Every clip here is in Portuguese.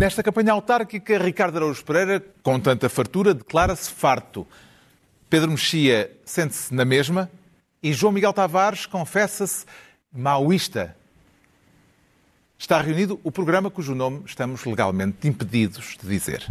Nesta campanha autárquica, Ricardo Araújo Pereira, com tanta fartura, declara-se farto. Pedro Mexia sente-se na mesma e João Miguel Tavares confessa-se maoísta. Está reunido o programa cujo nome estamos legalmente impedidos de dizer.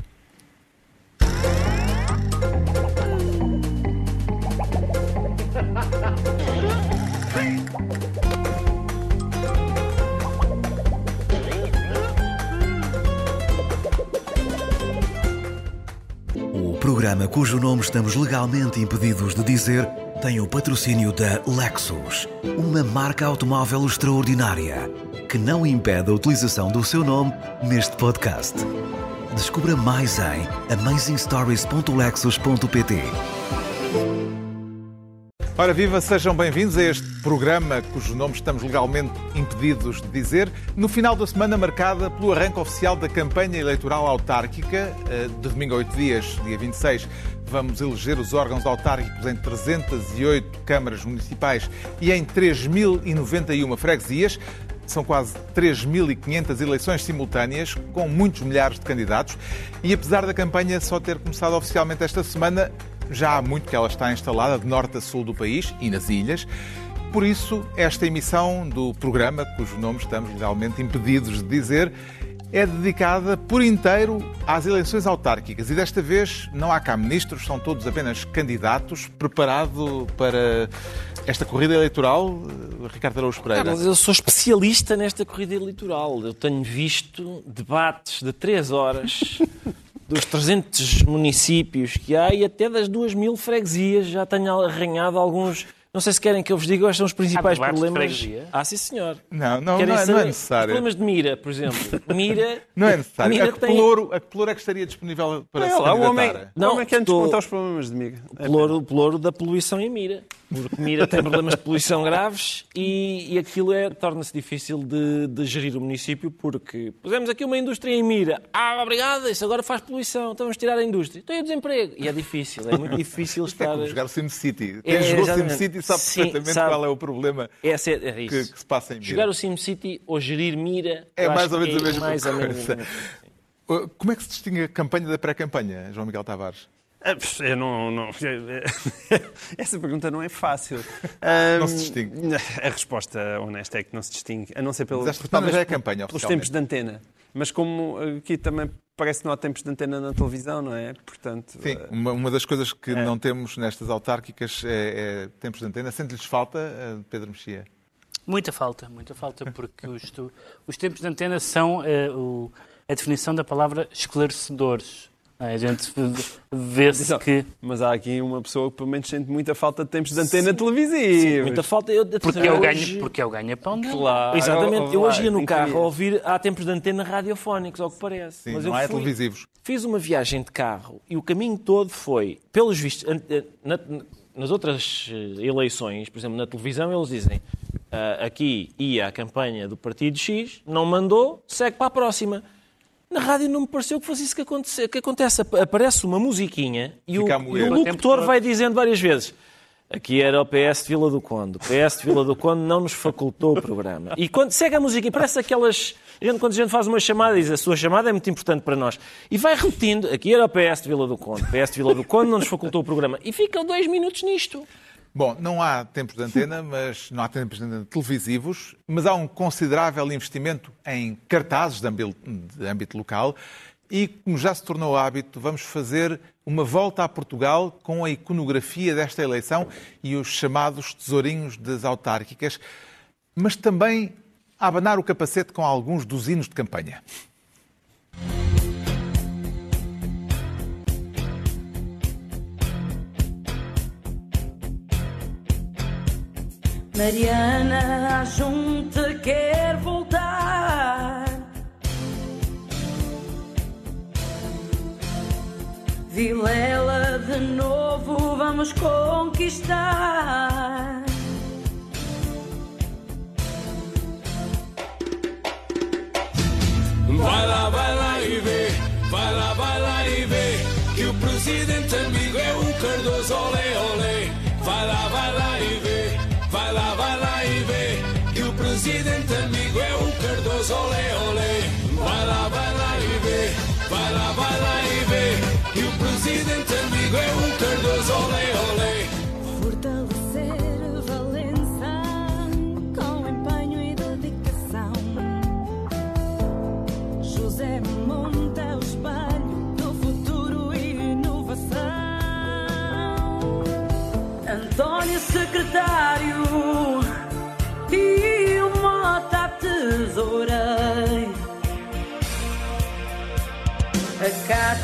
Programa cujo nome estamos legalmente impedidos de dizer tem o patrocínio da Lexus, uma marca automóvel extraordinária que não impede a utilização do seu nome neste podcast. Descubra mais em amazingstories.lexus.pt. Ora viva, sejam bem-vindos a este programa cujo nome estamos legalmente impedidos de dizer, no final da semana marcada pelo arranque oficial da campanha eleitoral autárquica, eh, de domingo a oito dias, dia 26, vamos eleger os órgãos autárquicos em 308 câmaras municipais e em 3.091 freguesias. São quase 3.500 eleições simultâneas, com muitos milhares de candidatos. E apesar da campanha só ter começado oficialmente esta semana, já há muito que ela está instalada de norte a sul do país e nas ilhas. Por isso, esta emissão do programa, cujo nome estamos legalmente impedidos de dizer, é dedicada por inteiro às eleições autárquicas. E desta vez não há cá ministros, são todos apenas candidatos. Preparado para esta corrida eleitoral, Ricardo Araújo Pereira? Carlos, eu sou especialista nesta corrida eleitoral. Eu tenho visto debates de três horas dos 300 municípios que há e até das 2 mil freguesias. Já tenho arranhado alguns. Não sei se querem que eu vos diga quais são os principais de problemas. freguesia? Ah, sim, senhor. Não, não, não, é- não é Os necessário. problemas de Mira, por exemplo. Mira. Não é necessário. Mira A que, tem- pelouro, a que pelouro é que estaria disponível para É se lá, o homem, candidatar? o Não, homem quer nos estou- contar os problemas de miga. É Pelouro, pelouro da poluição em Mira. Porque Mira tem problemas de poluição graves e, e aquilo é, torna-se difícil de, de gerir o município porque pusemos aqui uma indústria em Mira. Ah, obrigada, isso agora faz poluição, então vamos tirar a indústria. Então é desemprego. E é difícil, é muito difícil Isto é estar... como jogar o SimCity. É, Quem jogou exatamente. SimCity sabe Sim, perfeitamente sabe. qual é o problema Essa é, é que, que se passa em Mira. Jogar o SimCity ou gerir Mira É mais ou menos que a mesma mais ou menos coisa. a mesma coisa. Como é que se distingue a campanha da pré-campanha, João Miguel Tavares? Ah, Eu não, não- Essa pergunta não é fácil. Não se distingue. A resposta honesta é que não se distingue, a não ser pelo, já é campanha, pelos tempos de antena. Mas como aqui também parece que não há tempos de antena na televisão, não é? Portanto, Sim, eh, uma, uma das coisas que É. não temos nestas autárquicas é, é tempos de antena. Sente-lhes falta, uh, Pedro Mexia? Muita falta, muita falta, porque os, tu- os tempos de antena são eh, o- a definição da palavra esclarecedores. A gente vê-se que. Mas há aqui uma pessoa que pelo menos sente muita falta de tempos de antena televisiva. Muita falta. Eu, Porque é o hoje- ganha, porque é o ganha-pão dele. Claro. Exatamente. Eu hoje ia no carro a ouvir, há tempos de antena radiofónicos, ao que parece. Sim, Mas não eu há fui- televisivos. Fiz uma viagem de carro e o caminho todo foi, pelos vistos, na- nas outras eh, eleições, por exemplo, na televisão, eles dizem ah, aqui ia a campanha do Partido X, não mandou, segue para a próxima. Na rádio não me pareceu que fosse isso que, aconte- que acontece. Ap- Aparece uma musiquinha e o, e o locutor vai dizendo várias vezes. Aqui era o PS de Vila do Conde. O PS de Vila do Conde não nos facultou o programa. E quando segue a música, e parece aquelas. Quando a gente faz uma chamada, diz a sua chamada é muito importante para nós. E vai repetindo: aqui era o PS de Vila do Conde. O PS de Vila do Conde não nos facultou o programa. E ficam dois minutos nisto. Bom, não há tempos de antena, mas não há tempos de antena televisivos, mas há um considerável investimento em cartazes de âmbito, de âmbito local e, como já se tornou hábito, vamos fazer uma volta a Portugal com a iconografia desta eleição e os chamados tesourinhos das autárquicas, mas também a abanar o capacete com alguns dos hinos de campanha. Mariana, junta quer voltar. Vilela de novo vamos conquistar. Vai lá, vai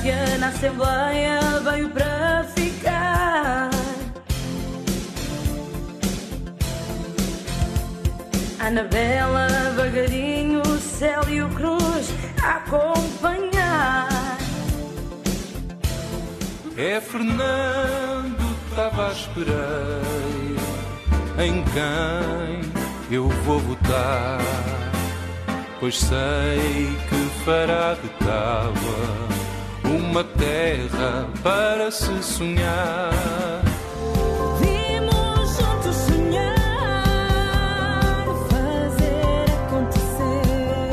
A Cátia na Assembleia veio para ficar. Anabela, Vagarinho, Célio Cruz a acompanhar. É Fernando Tavares Pereira em quem eu vou votar, pois sei que fará de Tábua uma terra para se sonhar. Vimos juntos sonhar, fazer acontecer.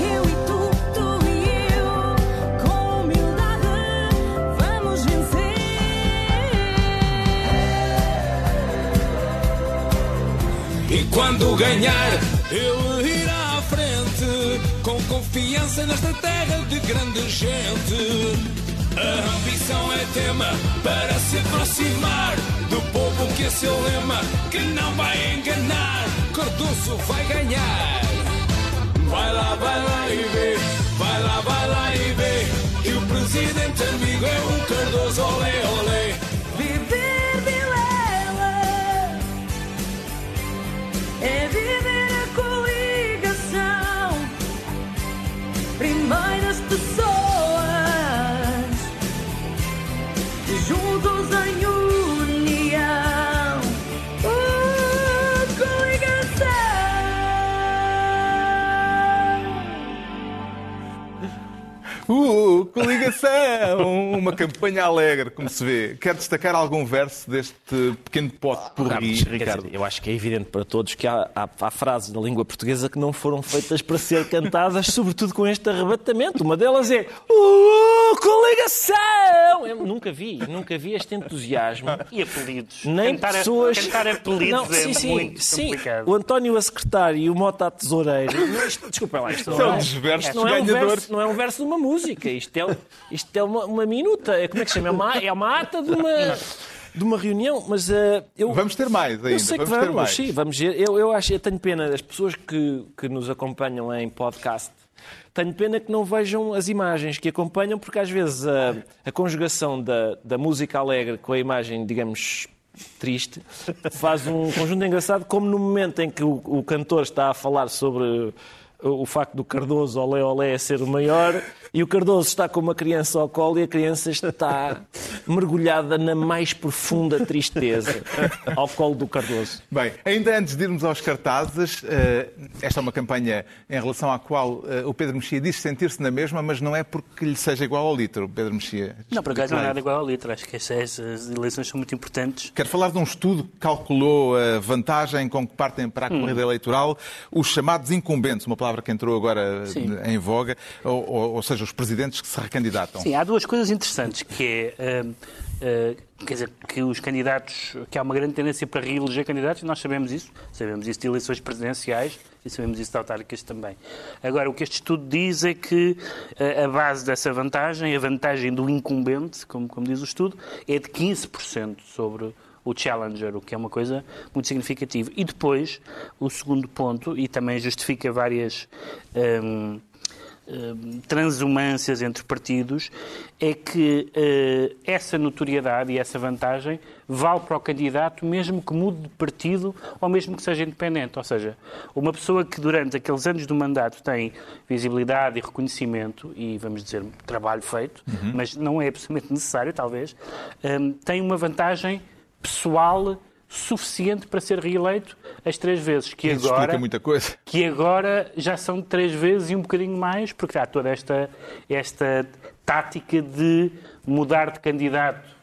Eu e tu, tu e eu, com humildade, vamos vencer. E quando ganhar, ele confiança nesta terra de grande gente. A ambição é tema para se aproximar do povo que é seu lema, que não vai enganar. Cardoso vai ganhar. Vai lá, vai lá e vê, vai lá, vai lá e vê, que o presidente amigo é o Cardoso, olé, olé. Uh, coligação! Uma campanha alegre, como se vê. Quer destacar algum verso deste pequeno pote por quer Ricardo? dizer, eu acho que é evidente para todos que há, há, há frases na língua portuguesa que não foram feitas para ser cantadas, sobretudo com este arrebatamento. Uma delas é uh, coligação! Eu nunca vi, nunca vi este entusiasmo. E apelidos. Nem cantar, pessoas. cantar apelidos não, é sim, sim, muito sim. complicado. O António a secretário e o Mota a isto, desculpa lá, isto não São é- dos versos isto não é um ganhadores. verso, não é um verso de uma música. Isto é, isto é uma, uma minuta. É, Como é que se chama? É uma, é uma ata de uma, de uma reunião. Mas eh, eu. Vamos ter mais ainda. Eu sei que vamos ter vamos, mais. sim, vamos ver. Eu, eu acho, eu tenho pena, as pessoas que, que nos acompanham em podcast, tenho pena que não vejam as imagens que acompanham, porque às vezes a, a conjugação da, da música alegre com a imagem, digamos, triste, faz um conjunto engraçado, como no momento em que o, o cantor está a falar sobre o, facto do Cardoso, olé olé, ser o maior, e o Cardoso está com uma criança ao colo e a criança está mergulhada na mais profunda tristeza ao colo do Cardoso. Bem, ainda antes de irmos aos cartazes, eh, esta é uma campanha em relação à qual eh, o Pedro Mexia diz sentir-se na mesma, mas não é porque lhe seja igual ao litro, Pedro Mexia. Não, por acaso não é nada igual ao litro. Acho que essas as eleições são muito importantes. Quero falar de um estudo que calculou a vantagem com que partem para a corrida eleitoral os chamados incumbentes, uma palavra que entrou agora Sim. em voga, ou, ou- ou seja, os presidentes que se recandidatam. Sim, há duas coisas interessantes, que é, hum, uh, quer dizer, que os candidatos, que há uma grande tendência para reeleger candidatos, nós sabemos isso, sabemos isso de eleições presidenciais e sabemos isso de autárquicas também. Agora, o que este estudo diz é que uh, a base dessa vantagem, a vantagem do incumbente, como, como diz o estudo, é de 15% sobre o Challenger, o que é uma coisa muito significativa. E depois, o segundo ponto, e também justifica várias hum, hum, transumâncias entre partidos, é que eh, essa notoriedade e essa vantagem vale para o candidato mesmo que mude de partido ou mesmo que seja independente. Ou seja, uma pessoa que durante aqueles anos do mandato tem visibilidade e reconhecimento e, vamos dizer, trabalho feito, mas não é absolutamente necessário, talvez, hum, tem uma vantagem pessoal suficiente para ser reeleito as três vezes, que Isso agora explica muita coisa. que agora já são três vezes e um bocadinho mais, porque há toda esta, esta tática de mudar de candidato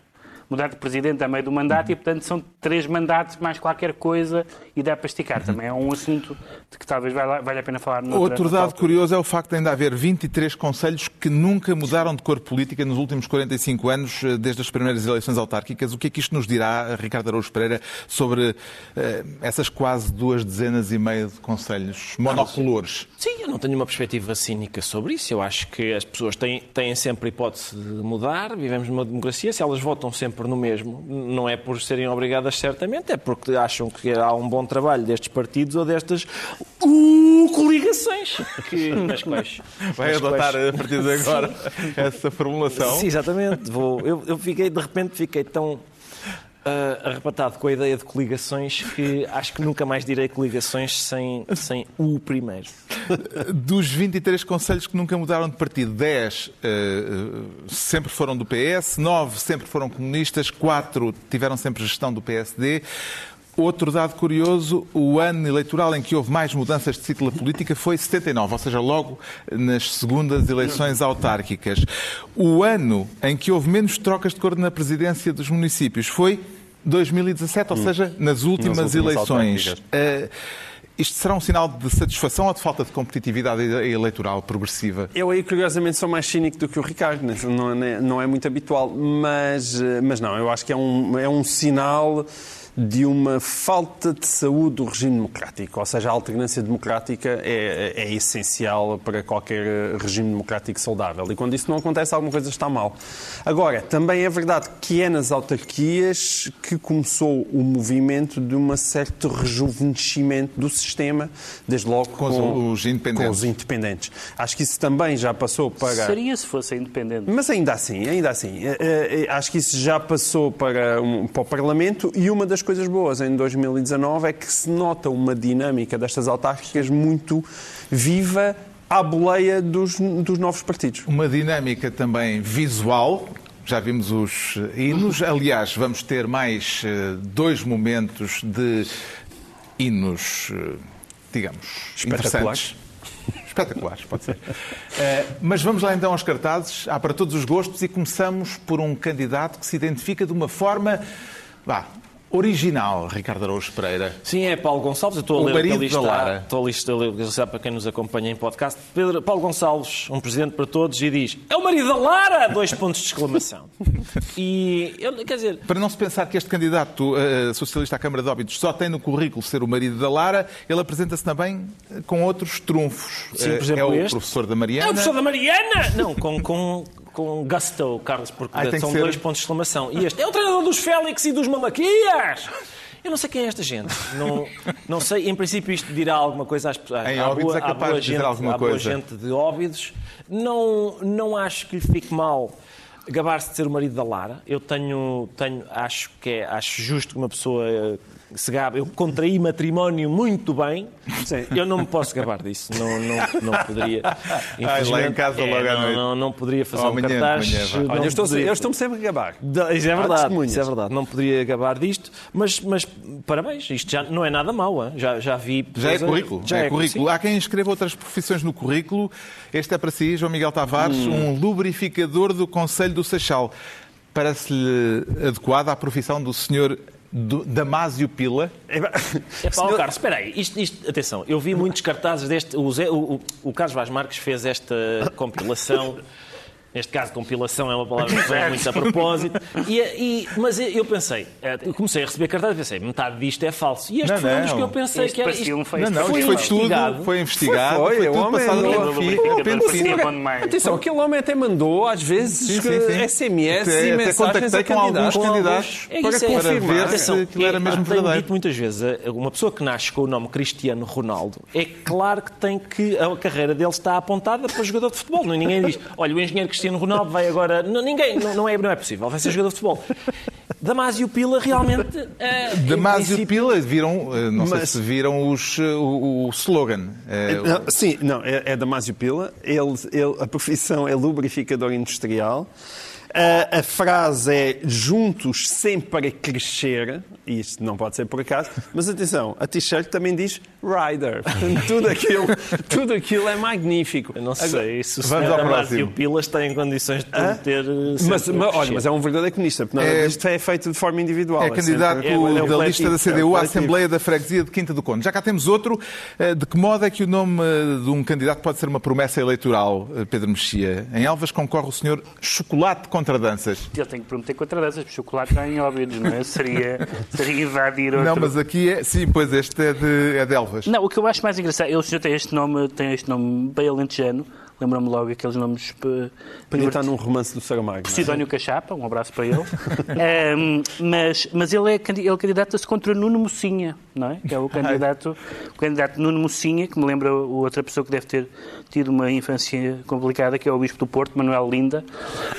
mudar de presidente a meio do mandato e, portanto, são três mandatos mais qualquer coisa e dá para esticar. Também é um assunto de que talvez valha, a pena falar. noutra- Outro dado altura. curioso é o facto de ainda haver 23 conselhos que nunca mudaram de cor política nos últimos 45 anos, eh, desde as primeiras eleições autárquicas. O que é que isto nos dirá, Ricardo Araújo Pereira, sobre eh, essas quase duas dezenas e meia de conselhos monocolores? Sim, eu não tenho uma perspectiva cínica sobre isso. Eu acho que as pessoas têm, têm sempre a hipótese de mudar. Vivemos numa democracia. Se elas votam sempre no mesmo, não é por serem obrigadas, certamente, é porque acham que há um bom trabalho destes partidos ou destas uh, coligações que, nas quais. Vai nas adotar quais- a partir de agora essa formulação? Sim, exatamente. Vou, eu, eu fiquei, de repente, fiquei tão ah, arrebatado com a ideia de coligações que acho que nunca mais direi coligações sem, sem o primeiro. Dos 23 conselhos que nunca mudaram de partido, 10 eh, eh, sempre foram do PS, 9 sempre foram comunistas, 4 tiveram sempre gestão do PSD. Outro dado curioso, o ano eleitoral em que houve mais mudanças de ciclo política foi 79, ou seja, logo nas segundas eleições autárquicas. O ano em que houve menos trocas de cor na presidência dos municípios foi 2017, ou seja, nas últimas, últimas eleições. Eh, isto será um sinal de satisfação ou de falta de competitividade eleitoral progressiva? Eu aí, curiosamente, sou mais cínico do que o Ricardo, né? não é, não é muito habitual, mas, eh, mas não, eu acho que é um, é um sinal de uma falta de saúde do regime democrático, ou seja, a alternância democrática é, é essencial para qualquer eh, regime democrático saudável e quando isso não acontece, alguma coisa está mal. Agora, também é verdade que é nas autarquias que começou o movimento de um certo rejuvenescimento do sistema, desde logo Com os- os independentes. com os independentes. Acho que isso também já passou para. Seria se fosse independente. Mas ainda assim, ainda assim, eh, eh, acho que isso já passou para, um- para o Parlamento e uma das coisas boas em 2019 é que se nota uma dinâmica destas autárquicas muito viva à boleia dos, dos novos partidos. Uma dinâmica também visual. Já vimos os hinos. Aliás, vamos ter mais eh, dois momentos de hinos, eh, digamos, Espetaculares. Espetaculares, pode ser. Eh, mas vamos lá então aos cartazes. Há para todos os gostos e começamos por um candidato que se identifica de uma forma vá, original, Ricardo Araújo Pereira. Sim, é Paulo Gonçalves. Eu estou O a ler da está. Lara. Estou a ler- estou a está para quem nos acompanha em podcast. Pedro, Paulo Gonçalves, um presidente para todos, e diz: É o marido da Lara! Dois pontos de exclamação. E, eu, quer dizer, Para não se pensar que este candidato eh, socialista à Câmara de Óbidos só tem no currículo ser o marido da Lara, ele apresenta-se também eh, com outros trunfos. Sim, por Eh, exemplo, é o este. professor da é Mariana. o professor da Mariana! Não, com, com, com gusto, Carlos, porque que são ser. dois pontos de exclamação. E este é o treinador dos Félix e dos Malaquias! Eu não sei quem é esta gente. Não, não sei, em princípio isto dirá alguma coisa às pessoas. Em Óbidos boa- é capaz de dizer gente, alguma coisa. gente de Óbidos. Não, não acho que lhe fique mal gabar-se de ser o marido da Lara. Eu tenho, tenho acho que é, acho justo que uma pessoa eh, se gabe. Eu contraí matrimónio muito bem. Sim. Eu não me posso gabar disso. Não, não, não poderia. Ai, lá em casa, Infelizmente, logo à não, noite. não, não poderia fazer Oh, um amanhã cartaz. manhã, vá. não Olha, eu estou, poderia- eu estou-me sempre a gabar. Isso é verdade, isso é verdade. Não poderia gabar disto, mas, mas parabéns, isto já não é nada mau. hein? Já, já vi. Já é currículo. Já é é currículo. sim. Há quem escreva outras profissões no currículo. Este é para si, João Miguel Tavares, Hum. um lubrificador do Conselho do Seixal. Parece-lhe adequado à profissão do senhor do- Damásio Pila? É Paulo Carlos, espera aí, isto, isto- atenção, eu vi muitos cartazes deste. O, Zé- o- o- o Carlos Vaz Marques fez esta compilação. Neste caso, compilação é uma palavra que não é muito a propósito. E, e- mas eu pensei, eh, eu comecei a receber cartazes e pensei, metade disto é falso. E este Não, foi um dos que eu pensei Este que era. um Isto, fake Não, não, Foi foi investigado. tudo, foi investigado, Foi, foi, o tudo homem passado fino. bom demais. Atenção, aquele homem até mandou, às vezes, Sim, sim, sim. SMS Até- e até mensagens contactei a com alguns candidatos. candidatos É para, isso, é para ver Atenção, se aquilo era é- mesmo Tenho verdadeiro. dito muitas vezes, eh, uma pessoa que nasce com o nome Cristiano Ronaldo, é claro que tem que a carreira dele está apontada para jogador de futebol. Não, ninguém diz, olha, o engenheiro Cristiano Ronaldo vai agora. Não, ninguém, não, não é, não é possível, vai ser jogador de futebol. Damásio Pila realmente. em Damásio princípio- Pila, viram, eh, não sei Mas- se viram os, eh, o, o slogan. Não, sim, não, é, é Damásio Pila. Ele, ele- a profissão é lubrificador industrial. A, a frase é juntos sempre para crescer, e isto não pode ser por acaso, mas atenção, a t-shirt também diz Rider. Portanto, tudo aquilo, tudo aquilo é magnífico. Eu não sei se o Vamos ao próximo. Pilas tem condições de prometer... eh, Mas, mas, olha, mas é um verdadeiro comunista, porque nada É- disto é feito de forma individual. É candidato é- é o da coletivo, lista da é CDU à. Assembleia da Freguesia de Quinta do Conde. Já cá temos outro. Eh, De que modo é que o nome eh, de um candidato pode ser uma promessa eleitoral, Pedro Mexia? Em Elvas concorre o senhor Chocolate contra Danças. Ele tem que prometer contradanças, porque chocolate já em óbidos, não é? Seria, seria invadir outro... Não, mas aqui é. Sim, pois este é de, é de Elvas. Não, o que eu acho mais engraçado, ele senhor tem este nome, tem este nome bem alentejano, lembra-me logo aqueles nomes... eh, Podia estar num romance do Saramago. não é? Sidónio Cachapa, um abraço para ele. Ehm, mas, mas ele, é, ele candidata-se contra Nuno Mocinha, não é? Que é o candidato, o candidato Nuno Mocinha, que me lembra outra pessoa que deve ter tido uma infância complicada, que é o Bispo do Porto, Manuel Linda.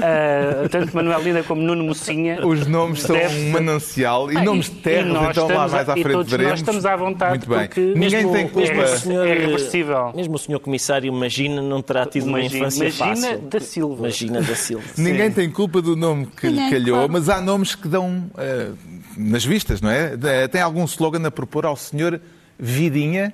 Ah, tanto Manuel Linda como Nuno Mocinha. Os nomes são Deve- um manancial e Ah, nomes de terras, e então lá mais à frente todos veremos. nós estamos à vontade, Muito bem. porque Ninguém Mesmo- tem culpa. é- é reversível. Mesmo o senhor comissário Magina não terá tido uma Imagina- infância Magina fácil. da Silva. Magina da Silva. Ninguém tem culpa do nome que lhe calhou, claro. mas há nomes que dão eh, nas vistas, não é? Eh, Tem algum slogan a propor ao senhor Vidinha?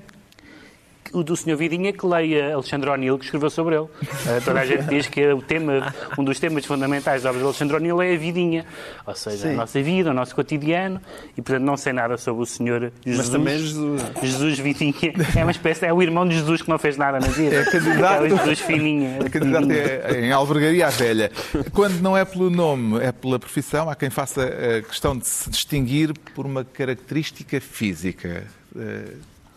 O do Sr. Vidinha que leia Alexandre O'Neill, que escreveu sobre ele. Eh, toda a gente diz que o tema, um dos temas fundamentais da obra de Alexandre O'Neill é a vidinha, ou seja, a nossa vida, o nosso cotidiano, e portanto não sei nada sobre o Sr. Jesus. Mas também é Jesus. Jesus Vidinha é uma espécie, é o irmão de Jesus que não fez nada na vida. É candidato- É o Jesus Fininha. A candidato é em Alvergaria à Velha. Quando não é pelo nome, é pela profissão, há quem faça a questão de se distinguir por uma característica física. eh,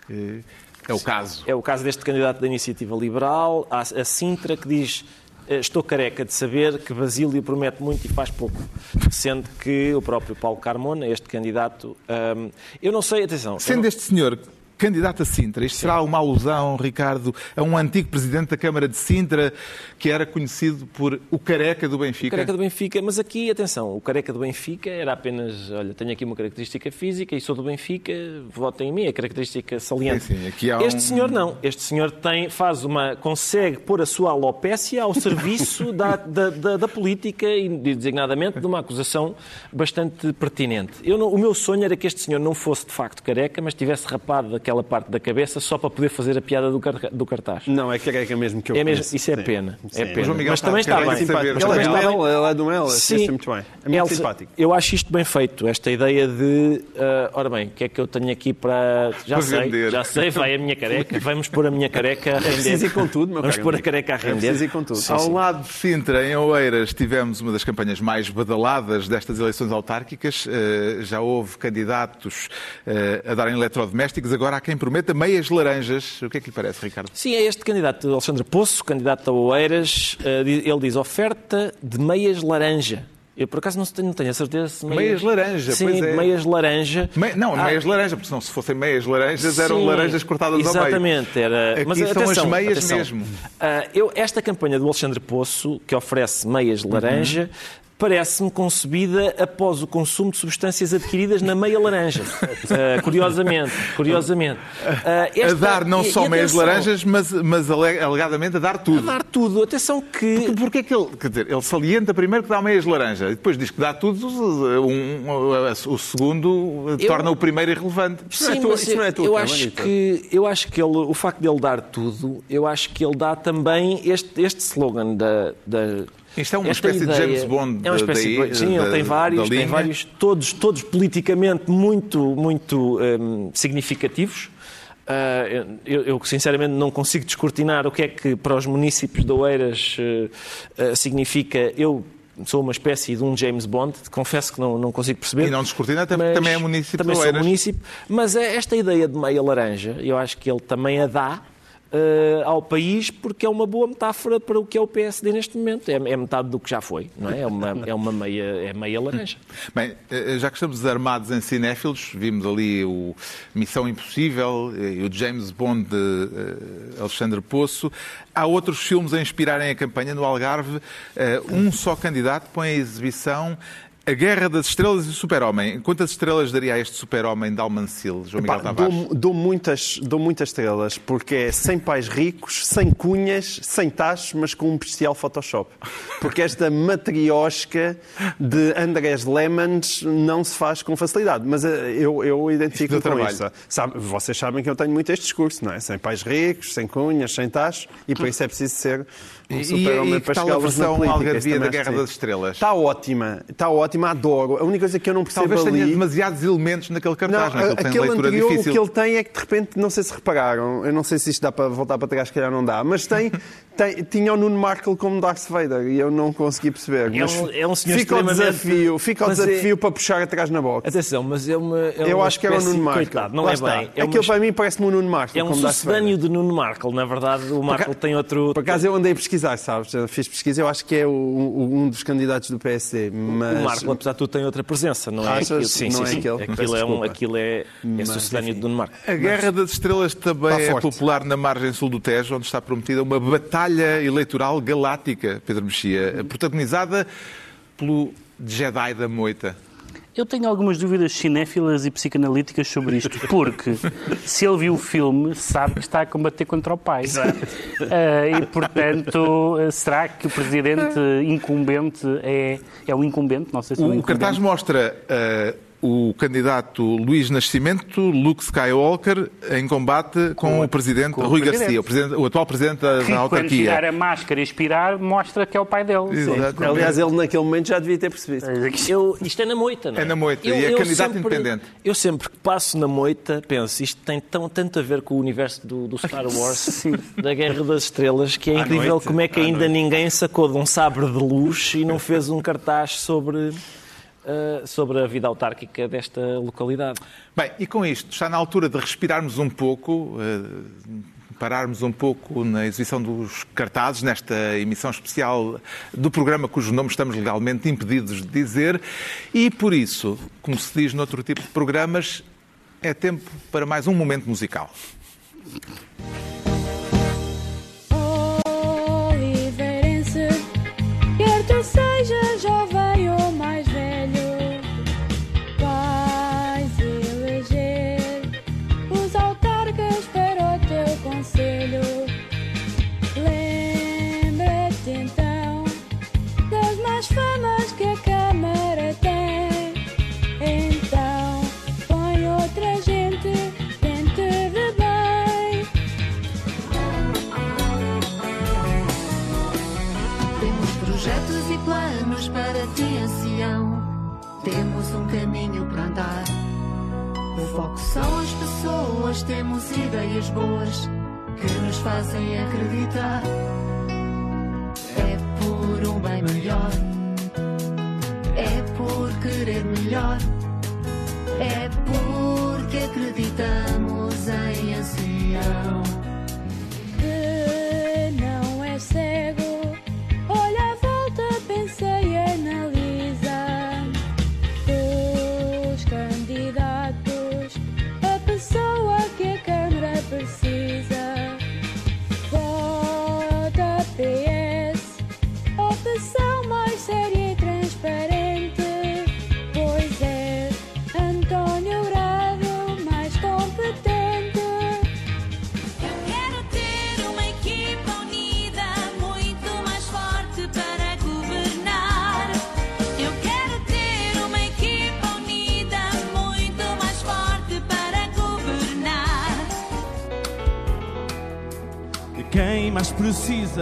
que é o caso. É o caso deste candidato da Iniciativa Liberal, a, a Sintra, que diz eh, estou careca de saber que Basílio promete muito e faz pouco. Sendo que o próprio Paulo Carmona, este candidato, hum, eu não sei, atenção... Sendo não- este senhor candidato a Sintra, isto será uma alusão, Ricardo, a um antigo presidente da Câmara de Sintra que era conhecido por o careca do Benfica? O careca do Benfica, mas aqui, atenção, o careca do Benfica era apenas, olha, tenho aqui uma característica física e sou do Benfica, votem em mim, é característica saliente. Sim, sim, este senhor não, este senhor tem, faz uma, consegue pôr a sua alopécia ao serviço da, da, da- da política e, designadamente, de uma acusação bastante pertinente. Eu não- o meu sonho era que este senhor não fosse de facto careca, mas tivesse rapado daquela parte da cabeça só para poder fazer a piada do, car- do cartaz. Não, é careca mesmo que eu É mesmo, conheço. isso é Sim. pena. Sim. É pena. Mas está também está bem. saber. Mas é também está Mel, ele é do Mel, Sim. muito bem. É muito Elsa, simpático. Eu acho isto bem feito, esta ideia de, ah, ora bem, o que é que eu tenho aqui para. Já Para sei, vender. já sei, vai a minha careca, vamos pôr a minha careca a render. preciso ir com tudo, meu Vamos pôr a careca a É render. preciso ir com tudo. Ao lado de Sintra, em Oeiras, tivemos uma das campanhas mais badaladas destas eleições autárquicas. Eh, Já houve candidatos eh, a darem eletrodomésticos, agora há quem prometa meias laranjas. O que é que lhe parece, Ricardo? Sim, é este candidato, Alexandre Poço, candidato a Oeiras, di- ele diz oferta de meias laranja. Eu, por acaso, não tenho, não tenho a certeza se Meias laranja, Sim, pois é. meias laranja. Me- Não, Ah, meias laranja, porque senão se fossem meias laranjas eram Sim, laranjas cortadas ao meio. Exatamente, era. Aqui Mas são atenção, as meias atenção. mesmo. Ah, eu, esta campanha do Alexandre Poço, que oferece meias de laranja, parece-me concebida após o consumo de substâncias adquiridas na meia laranja. Ah, curiosamente, curiosamente. A esta- dar não e- só e meias laranjas, mas, mas ale- alegadamente a dar A tudo. dar tudo. Atenção que. Porque é que ele, quer dizer, ele salienta primeiro que dá meias laranja e depois diz que dá tudo, um- um- o segundo Eu- torna o primeiro irrelevante. Isso não é Sim, tua- mas isso não é tua eu cama, acho que eu acho que ele, o facto de ele dar tudo, eu acho que ele dá também este, este slogan da, da Isto é uma esta espécie de ideia- James Bond É uma espécie daí, de, sim, da- ele tem vários, tem vários, todos, todos politicamente muito, muito hum, significativos. Ah, eu, eu, sinceramente não consigo descortinar o que é que para os municípios de Oeiras eh, eh, significa. Eu sou uma espécie de um James Bond, confesso que não, não consigo perceber. E não descortina, porque também é município também de sou município. Mas é esta ideia de meia laranja, eu acho que ele também a dá eh, ao país porque é uma boa metáfora para o que é o PSD neste momento. É, é metade do que já foi, não é? É uma, é uma meia, é meia laranja. Bem, eh, já que estamos armados em cinéfilos, vimos ali o Missão Impossível eh, e o James Bond de eh, Alexandre Poço. Há outros filmes a inspirarem a campanha no Algarve. Eh, Um só candidato põe a exibição A Guerra das Estrelas e o Super-Homem. Quantas estrelas daria a este Super-Homem de Almancil, João Miguel Tavares? dou, dou muitas, dou muitas estrelas, porque é sem pais ricos, sem cunhas, sem tachos, mas com um bestial Photoshop. Porque esta matriosca de Andrés Lemons não se faz com facilidade. Mas eh, eu, eu identifico com isto. Sabe, vocês sabem que eu tenho muito este discurso, não é? Sem pais ricos, sem cunhas, sem tachos, e por isso é preciso ser um E- super-homem e que para tal a versão algarvia da Guerra das. Estrelas? Está ótima, está ótima, adoro. A única coisa que eu não percebo Talvez tenha ali... demasiados elementos naquele cartaz, não, é? Não, aquele leitura anterior, difícil. o que ele tem é que de repente, não sei se repararam, eu não sei se isto dá para voltar para trás, se calhar não dá, mas tem, tem- tinha o Nuno Markle como Darth Vader e eu não consegui perceber. É um- é um senhor fica o desafio, fica o é- desafio para puxar atrás na box. Atenção, mas é uma. É Eu uma acho que era o Nuno Markle. Coitado, não Lá é está. bem. É, uma- Aquilo para mim parece-me o Nuno Markle é um sucedâneo de Nuno Markle. Na verdade, o Markle tem outro. Por acaso eu andei a pesquisar, sabes? Eu fiz pesquisa, eu acho que é o- o- um dos candidatos do PSD. Mas... O Marco, apesar de tudo, tem outra presença, não é? Achas? Aquilo, sim, Não sim, é sim. aquele? Peço Aquilo é, um, aquilo é, é sucedâneo de Nuno Marco. A Guerra das Estrelas também é forte. popular na margem sul do Tejo, onde está prometida uma batalha eleitoral galáctica, Pedro Mexia, protagonizada pelo Jedi da Moita. Eu tenho algumas dúvidas cinéfilas e psicanalíticas sobre isto, porque se ele viu o filme, sabe que está a combater contra o pai. Ah, e, portanto, ah, será que o presidente incumbente é, é o incumbente? Não sei se é o O incumbente. cartaz mostra eh, o candidato Luís Nascimento, Luke Skywalker, em combate com, o presidente com o Rui presidente. Garcia, o, presidente- o atual presidente da, que, da quando tirar autarquia. a máscara e expirar, mostra que é o pai dele. Exato. Aliás, ele naquele momento já devia ter percebido. Eu, isto é na moita, não é? É na moita, e é candidato sempre- independente. Eu sempre que passo na moita penso, isto tem tão, tanto a ver com o universo do, do Star Wars, da Guerra das Estrelas, que é À incrível noite, como é que à ainda noite. ninguém sacou de um sabre de luz e não fez um cartaz sobre, ah, sobre a vida autárquica desta localidade. Bem, e com isto, está na altura de respirarmos um pouco, eh, pararmos um pouco na exibição dos cartazes, nesta emissão especial do programa cujo nome estamos legalmente impedidos de dizer, e por isso, como se diz noutro tipo de programas, é tempo para mais um momento musical. Temos um caminho para andar. O foco são as pessoas, temos ideias boas que nos fazem acreditar. É por um bem maior, é por querer melhor, é porque acreditamos em ancião. Precisa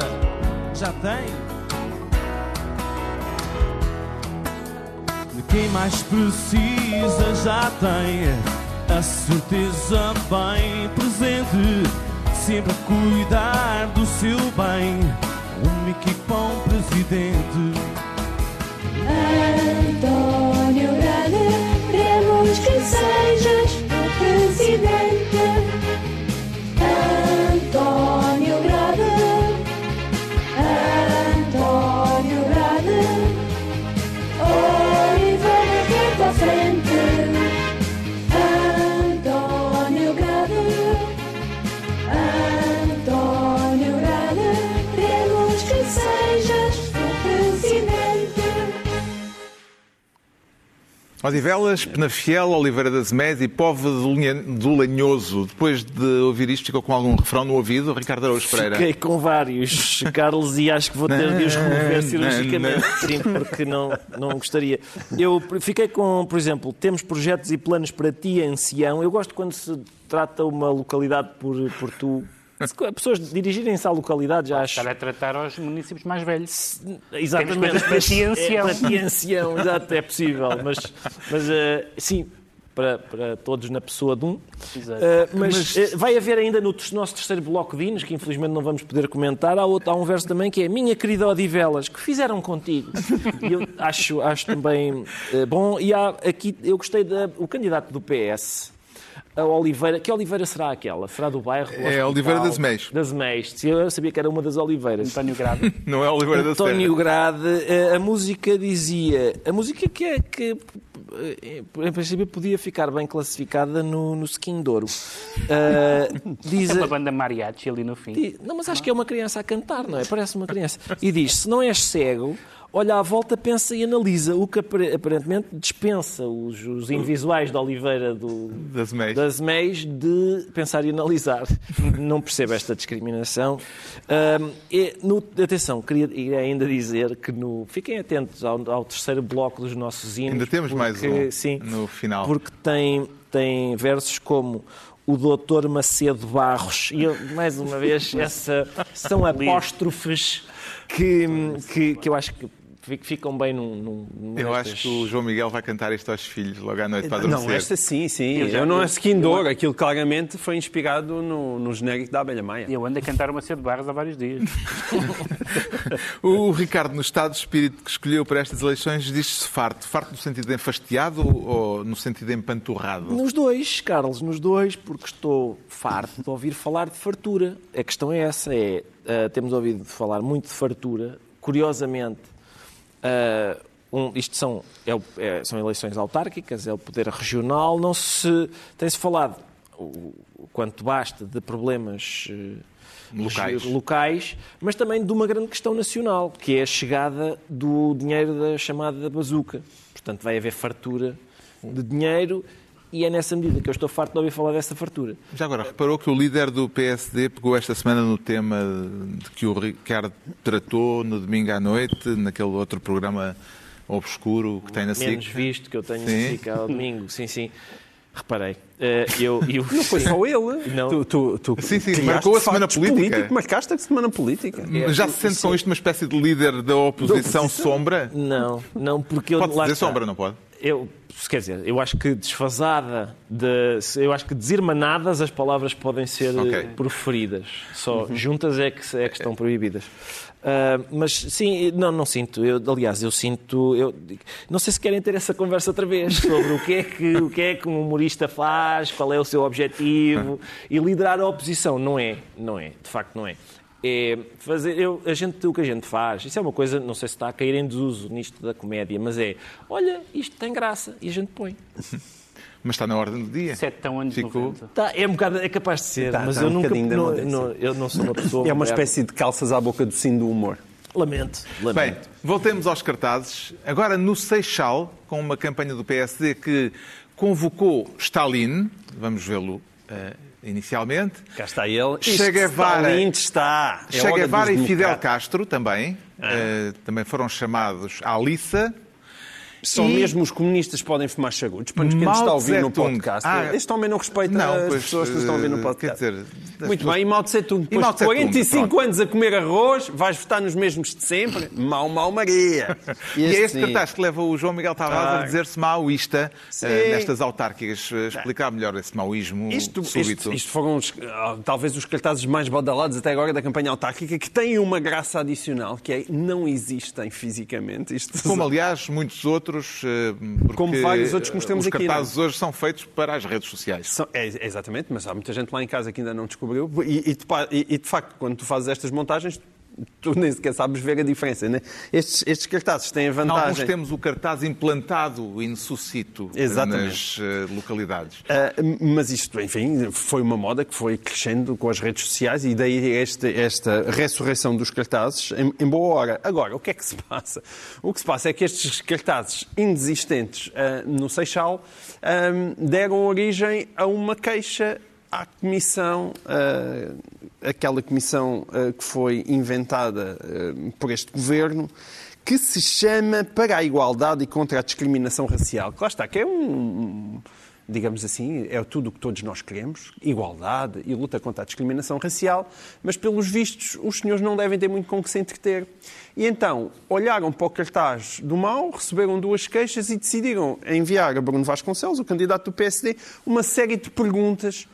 já tem. De quem mais precisa já tem a certeza bem presente, sempre a cuidar do seu bem. Um presidente. Odivelas, Penafiel, Oliveira das Més e Povo do Lanhoso. Depois de ouvir isto, ficou com algum refrão no ouvido? Ricardo Araújo Pereira. Fiquei com vários, Carlos, e acho que vou ter de os remover cirurgicamente, sim, porque não, não gostaria. Eu fiquei com, por exemplo, temos projetos e planos para ti, ancião. Eu gosto quando se trata uma localidade por, por tu. Se pessoas dirigirem-se à localidade, já acho. Estar a tratar aos municípios mais velhos. Exatamente. Ti, ancião. É, para ti, ancião, exato, é possível. Mas, mas eh, sim, para, para todos na pessoa de um. Exato. Eh, mas eh, vai haver ainda no nosso terceiro bloco de hinos, que infelizmente não vamos poder comentar, há, outro, há um verso também que é Minha querida Odivelas, que fizeram contigo. E eu acho, acho também eh, bom. E há aqui, eu gostei da, o candidato do PS. A Oliveira, que Oliveira será aquela? Será do bairro? do É hospital? Oliveira das Meias. Das Meias. Eu sabia que era uma das Oliveiras. António Grado. Não é Oliveira da Serra. António Grade, eh, a música dizia. A música que é que. eh, Em princípio podia ficar bem classificada no, no Skin Douro. Eh, diz, É uma banda mariachi ali no fim. Di- Não, mas acho que é uma criança a cantar, não é? Parece uma criança. E diz: se não és cego, olha à volta, pensa e analisa. O que apare- aparentemente dispensa os, os invisuais de Oliveira do, Das Meias. das MEIs de pensar e analisar. Não percebo esta discriminação. Ahm, e no- atenção, queria ainda dizer que no, fiquem atentos ao, ao terceiro bloco dos nossos hinos. Ainda temos mais porque- um sim, no final. Porque tem, tem versos como o doutor Macedo Barros. E eu, mais uma vez, essa, são apóstrofes que, que, que eu acho que ficam bem num. num- num Eu nestas- acho que o João Miguel vai cantar isto aos filhos logo à noite para adormecer. Não, esta sim, sim. Eu já- Eu não é skin de ouro. Aquilo claramente foi inspirado no, no genérico da Abelha Maia. Eu ando a cantar uma cedo de barras há vários dias. O Ricardo, no estado de espírito que escolheu para estas eleições, diz-se farto. Farto no sentido de enfastiado ou no sentido de empanturrado? Nos dois, Carlos, nos dois, porque estou farto de ouvir falar de fartura. A questão é essa, é, ah, temos ouvido falar muito de fartura. Curiosamente, ah, um, isto são, é é- são eleições autárquicas, é o poder regional, não se tem-se falado o, o quanto basta de problemas eh, Locais. locais, mas também de uma grande questão nacional, que é a chegada do dinheiro da chamada bazuca. Portanto, vai haver fartura de dinheiro e é nessa medida que eu estou farto de ouvir falar dessa fartura. Já agora, reparou que o líder do PSD pegou esta semana no tema de que o Ricardo tratou no domingo à noite, naquele outro programa obscuro que tem na Menos SIC. visto que eu tenho Sim. dedicado ao domingo. Sim, sim. Reparei. Eh, eu, eu... Não foi só ele. Não. Tu, tu, tu Sim, sim, marcou a semana política. políticos, Marcaste a semana política. Mas Já se sente com isto uma espécie de líder da oposição sombra? Não, não, porque eu... Pode lá dizer está. sombra, não pode? Eu, quer dizer, eu acho que desfasada, de, eu acho que desirmanadas as palavras podem ser Ok. eh, proferidas. Só juntas é que, é que estão proibidas. Ah, mas sim, não, não sinto. Eu, aliás, eu sinto. Eu, não sei se querem ter essa conversa outra vez sobre o que, é que, o que é que um humorista faz, qual é o seu objetivo e liderar a oposição. Não é, não é, de facto não é. É fazer, eu, a gente, o que a gente faz, isso é uma coisa, não sei se está a cair em desuso nisto da comédia, mas é, olha, isto tem graça, e a gente põe. Mas está na ordem do dia. Sete tão anos Ficou. 90. Tá, é um bocado, é capaz de ser, Tá, mas tá eu um nunca, não, não, eu não sou uma pessoa. É uma moderna. espécie de calças à boca do sino do humor. Lamento, Bem, lamento. voltemos aos cartazes. Agora no Seixal, com uma campanha do PSD que convocou Stalin, vamos vê-lo eh, inicialmente, Cá está ele. Che Guevara- está. É Che Guevara e Fidel. Castro também, eh, também foram chamados à liça. Só E- mesmo os comunistas podem fumar charutos. Para quem nos está a ouvir no podcast. Ah, este homem não respeita Não, as pois, pessoas que nos estão a ouvir no eh, podcast. Dizer, Muito pessoas- bem, e Mao Tse Tung, depois Mao Tse-tung, 45 pronto. anos a comer arroz, vais votar nos mesmos de sempre? Mau, mau Maria. E é Este este sim. cartaz que leva o João Miguel Tavares a dizer-se maoísta eh, nestas autárquicas. Eh, Explicar melhor esse maoísmo Isto, súbito. isto, isto foram os, ah, talvez os cartazes mais badalados até agora da campanha autárquica, que têm uma graça adicional, que é não existem fisicamente. Isto, Como, aliás, muitos outros. Eh, porque Como vários outros que nos temos os aqui, é? cartazes hoje são feitos para as redes sociais. São- é, exatamente, mas há muita gente lá em casa que ainda não descobriu. E, e- e, de facto, quando tu fazes estas montagens, Tu nem sequer sabes ver a diferença. Né? Estes, estes cartazes têm a Em alguns vantagem. temos o cartaz implantado in suscito Exatamente. nas eh, localidades. Ah, mas isto, enfim, foi uma moda que foi crescendo com as redes sociais e daí esta, esta ressurreição dos cartazes em, em boa hora. Agora, o que é que se passa? O que se passa é que estes cartazes inexistentes ah, no Seixal ah, deram origem a uma queixa à comissão, ah, aquela comissão ah, que foi inventada ah, por este governo, que se chama Para a Igualdade e contra a Discriminação Racial. Que lá está, que é um, digamos assim, é tudo o que todos nós queremos, igualdade e luta contra a discriminação racial, mas pelos vistos os senhores não devem ter muito com que se entreter. E então olharam para o cartaz do mal, receberam duas queixas e decidiram enviar a Bruno Vasconcelos, o candidato do PSD, uma série de perguntas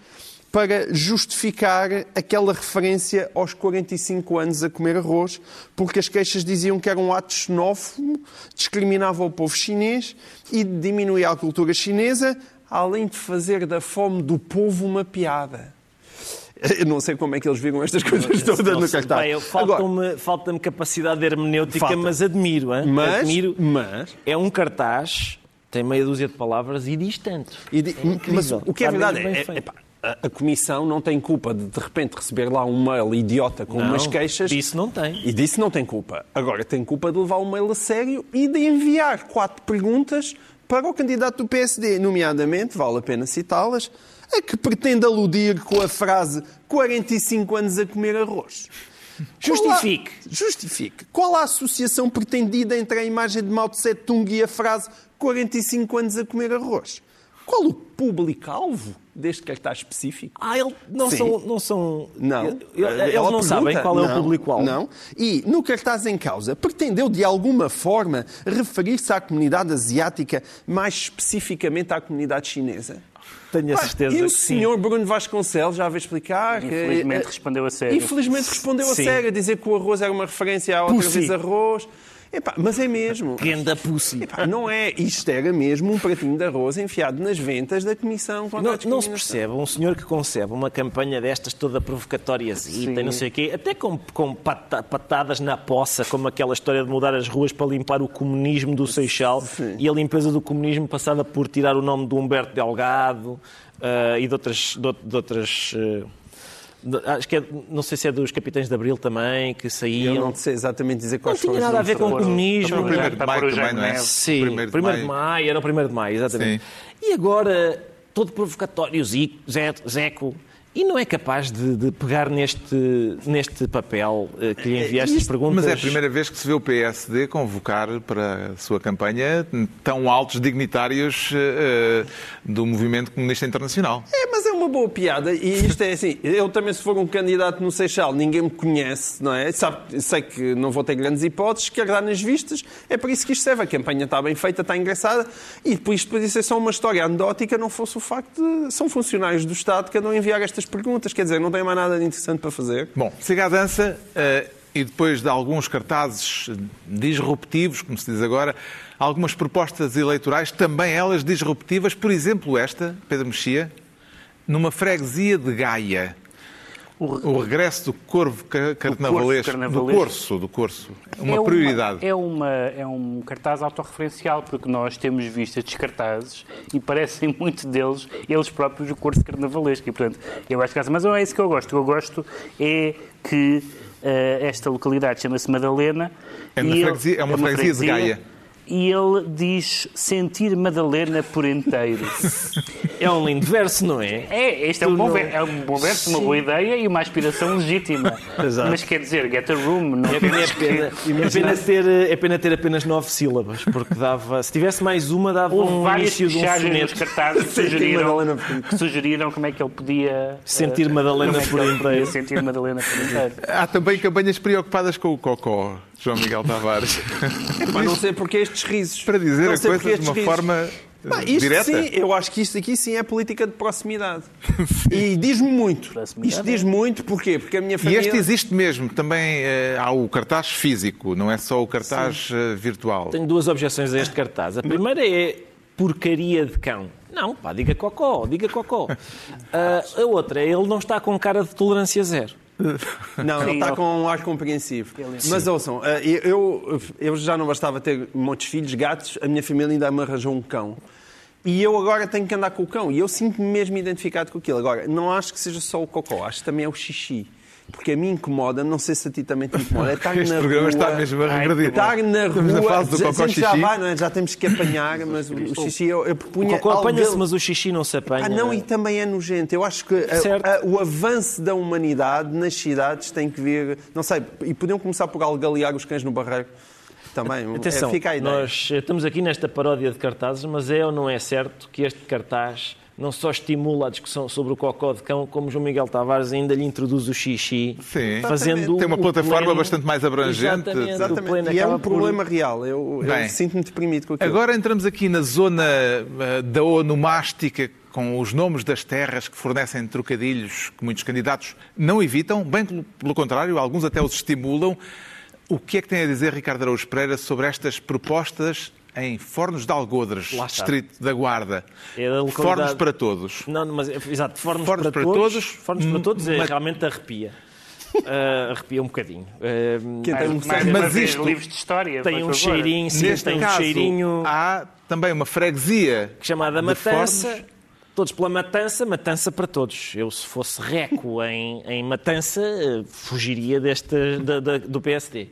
para justificar aquela referência aos 45 anos a comer arroz, porque as queixas diziam que era um ato xenófobo, discriminava o povo chinês e diminuía a cultura chinesa, além de fazer da fome do povo uma piada. Eu não sei como é que eles viram estas coisas todas no cartaz. Falta-me falta capacidade de hermenêutica, Falta. mas admiro. hein? Mas- admiro. mas- É um cartaz, tem meia dúzia de palavras e diz tanto. E di- É mas o que é verdade bem é, feito. A, a Comissão não tem culpa de de repente receber lá um mail idiota com Não, umas queixas. disso não tem. E disso não tem culpa. Agora tem culpa de levar o mail a sério e de enviar quatro perguntas para o candidato do PSD, nomeadamente, vale a pena citá-las, a que pretende aludir com a frase 45 anos a comer arroz. Justifique. Qual a- justifique. Qual a associação pretendida entre a imagem de Mao Tse Tung e a frase 45 anos a comer arroz? Qual o público-alvo deste cartaz específico? Ah, ele, não, Sim. são, não são. Não. Ele- Eles Ela não sabem pergunta. qual é o Não, público-alvo. Não. E, no cartaz em causa, pretendeu de alguma forma referir-se à comunidade asiática, mais especificamente à comunidade chinesa? Tenho a certeza e o que sim. senhor Bruno Vasconcelos já veio explicar que... Infelizmente eh, respondeu a sério. Infelizmente respondeu a Sim. sério, a dizer que o arroz era uma referência à outra Pussy. vez arroz. Epá, mas é mesmo. Ganda pussy. Epá, não é. Isto era mesmo um pratinho de arroz enfiado nas ventas da Comissão contra a Não, não se percebe um senhor que concebe uma campanha destas toda provocatórias e não sei o quê, até com, com pata- patadas na poça, como aquela história de mudar as ruas para limpar o comunismo do Seixal e a limpeza do comunismo passada por tirar o nome do Humberto Delgado ah, e de outras. De, de outras de- acho que é, não sei se é dos Capitães de Abril também, que Eu saíam. não sei exatamente dizer Não quais tinha foram os nada a ver com o nomes. comunismo. Também o primeiro de maio o também, não é? Sim, Primeiro primeiro, de de, maio. maio. era o primeiro de maio, exatamente. E agora, todo provocatório, Zico, Zé- Zeco, e não é capaz de, de pegar neste, neste papel eh, que lhe enviaste as perguntas? Mas é a primeira vez que se vê o PSD convocar para a sua campanha tão altos dignitários eh, do movimento comunista internacional. É, mas é uma boa piada. E isto é assim: eu também, se for um candidato no Seixal, ninguém me conhece, não é? Sabe, sei que não vou ter grandes hipóteses, quero dar nas vistas. É para isso que isto serve. A campanha está bem feita, está engraçada. E depois isto podia ser só uma história anedótica, não fosse o facto de. São funcionários do Estado que andam a enviar estas perguntas. Quer dizer, não tem mais nada de interessante para fazer. Bom, siga a dança eh, e depois de alguns cartazes disruptivos, como se diz agora, algumas propostas eleitorais, também elas disruptivas, por exemplo esta, Pedro Mexia, numa freguesia de Gaia. O regresso do corvo ca- carnavalesco, do corso, do corso. Uma É prioridade. É, uma, é um cartaz autorreferencial, porque nós temos visto estes cartazes e parecem muito deles, eles próprios, o curso carnavalesco. E, portanto, eu acho que... Mas não é isso que eu gosto. O que eu gosto é que eh, esta localidade chama-se Madalena. É uma e freguesia- é uma freguesia de Gaia. E ele diz sentir Madalena por inteiro. É um lindo verso, não é? É, este é um, bom, ver- é um bom verso, uma boa ideia e uma aspiração legítima. Exato. Mas quer dizer, get a room, não É, é pena, que- é, pena ter, é pena ter apenas nove sílabas, porque dava. Se tivesse mais uma, dava Houve um várias início de um soneto. cartazes que sugeriram, Madalena que sugeriram como é que ele podia... Sentir eh, Madalena como é por inteiro. podia Sentir Madalena por inteiro. Há também campanhas preocupadas com o cocó, João Miguel Tavares. Mas não sei porque estes risos. Para dizer Não a coisa de uma risos. forma eh, Pá, isto direta. sim, eu acho que isto aqui sim é política de proximidade. e diz-me muito. Isto diz muito, porquê? Porque a minha E família... este existe mesmo. Também eh, há o cartaz físico, não é só o cartaz eh, virtual. Tenho duas objeções a este cartaz. A primeira é porcaria de cão. Não, pá, diga cocó, diga cocó. Ah, a outra é ele não está com cara de tolerância zero. Não, ele está com um ar compreensivo. Mas ouçam, eh, eu, eu já não bastava ter muitos filhos, gatos, a minha família ainda me arranjou um cão. E eu agora tenho que andar com o cão. E eu sinto-me mesmo identificado com aquilo. Agora, não acho que seja só o cocó, acho que também é o xixi. Porque a mim incomoda, não sei se a ti também te incomoda, é estar Este na programa rua, está mesmo a regredir. Estar na Estamos rua, na fase do já- cocó já xixi. vai, não é? Já temos que apanhar, mas o, o xixi eu, eu O propunha... cocó algo apanha-se, mas o xixi não se apanha. ah, não, e também é nojento. Eu acho que a- a- o avanço da humanidade nas cidades tem que vir. Não sei, e podiam começar por algalear os cães no barreiro. Também. Atenção, é, fica a ideia. nós estamos aqui nesta paródia de cartazes, mas é ou não é certo que este cartaz não só estimula a discussão sobre o cocó de cão, como João Miguel Tavares ainda lhe introduz o xixi, Sim. fazendo Tem uma plataforma pleno- bastante mais abrangente. Exatamente, o Exatamente. E é um por- problema real. Eu, eu sinto-me deprimido com aquilo. Agora entramos aqui na zona eh, da onomástica com os nomes das terras que fornecem trocadilhos que muitos candidatos não evitam, bem pelo, pelo contrário, alguns até os estimulam. O que é que tem a dizer Ricardo Araújo Pereira sobre estas propostas em Fornos de Algodres, distrito da Guarda? É da localidade- Fornos para todos. Não, mas exato, fornos, Fornos para, para todos, todos, fornos para hum, todos é, mas- realmente arrepia. Ah, arrepia um bocadinho. Que tem um Mais Mas isto livros de história. tem um favor. cheirinho, sim, Neste tem um caso, cheirinho há também uma freguesia chamada Matança. Fornos. Todos pela Matança, Matança para todos. Eu, se fosse reco em, em Matança, eh, fugiria deste, da- da- do PSD.